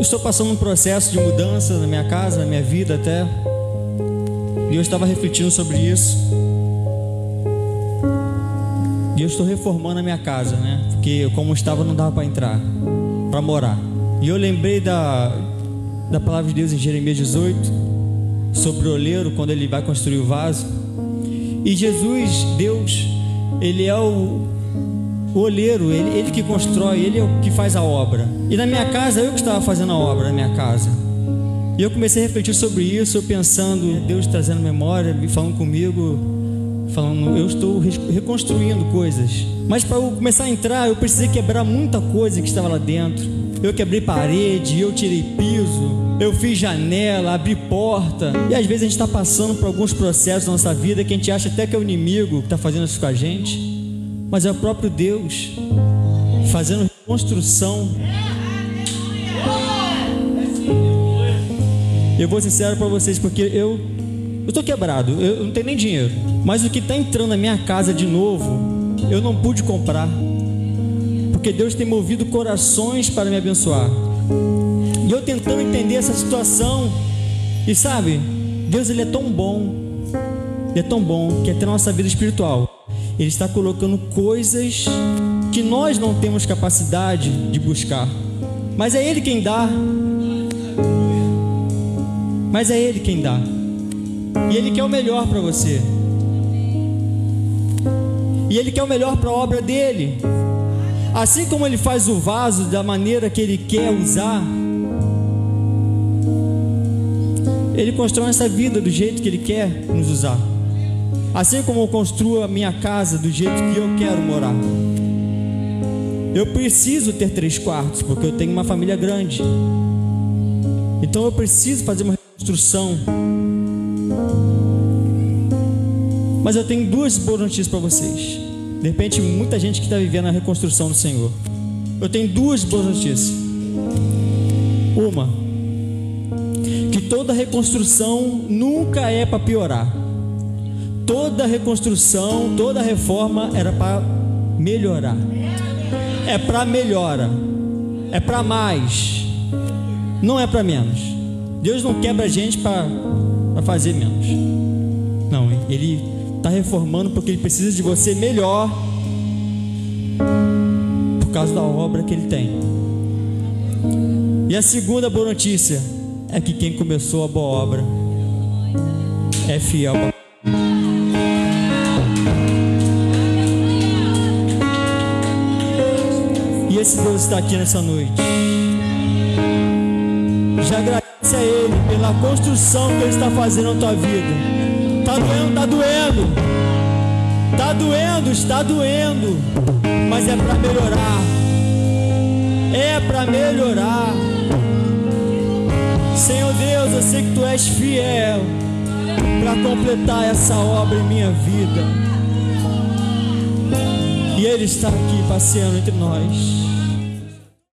Eu estou passando um processo de mudança na minha casa, na minha vida até. E eu estava refletindo sobre isso. E eu estou reformando a minha casa, né? Porque como estava não dava para entrar, para morar. E eu lembrei da, da palavra de Deus em Jeremias 18, sobre o oleiro, quando ele vai construir o vaso. E Jesus, Deus, Ele é o, o oleiro, ele, ele que constrói, Ele é o que faz a obra. E na minha casa, eu que estava fazendo a obra na minha casa. E eu comecei a refletir sobre isso, eu pensando, Deus trazendo memória, falando comigo, falando, eu estou reconstruindo coisas. Mas para eu começar a entrar, eu precisei quebrar muita coisa que estava lá dentro. Eu quebrei parede, eu tirei piso, eu fiz janela, abri porta. E às vezes a gente está passando por alguns processos na nossa vida que a gente acha até que é o inimigo que está fazendo isso com a gente, mas é o próprio Deus fazendo reconstrução. Eu vou sincero para vocês, porque eu estou quebrado, eu não tenho nem dinheiro. Mas o que está entrando na minha casa de novo, eu não pude comprar. Porque Deus tem movido corações para me abençoar. E eu tentando entender essa situação. E sabe, Deus ele é tão bom. Ele é tão bom que até na nossa vida espiritual, ele está colocando coisas que nós não temos capacidade de buscar. Mas é ele quem dá. Mas é ele quem dá. E ele quer o melhor para você. E ele quer o melhor para a obra dele. Assim como ele faz o vaso da maneira que ele quer usar, Ele constrói essa vida do jeito que Ele quer nos usar. Assim como eu construo a minha casa do jeito que eu quero morar. Eu preciso ter três quartos, porque eu tenho uma família grande. Então eu preciso fazer uma reconstrução. Mas eu tenho duas boas notícias para vocês. De repente, muita gente que está vivendo a reconstrução do Senhor. Eu tenho duas boas notícias. Uma, toda reconstrução nunca é para piorar. Toda reconstrução, toda reforma era para melhorar. É para melhora. É para mais. Não é para menos. Deus não quebra a gente para fazer menos. Não, Ele está reformando porque Ele precisa de você melhor por causa da obra que Ele tem. E a segunda boa notícia é que quem começou a boa obra é fiel. E esse Deus está aqui nessa noite. Já agradece a Ele pela construção que Ele está fazendo na tua vida. Está doendo, está doendo. Está doendo, está doendo. Mas é para melhorar. É para melhorar. Senhor Deus, eu sei que tu és fiel para completar essa obra em minha vida. E Ele está aqui passeando entre nós.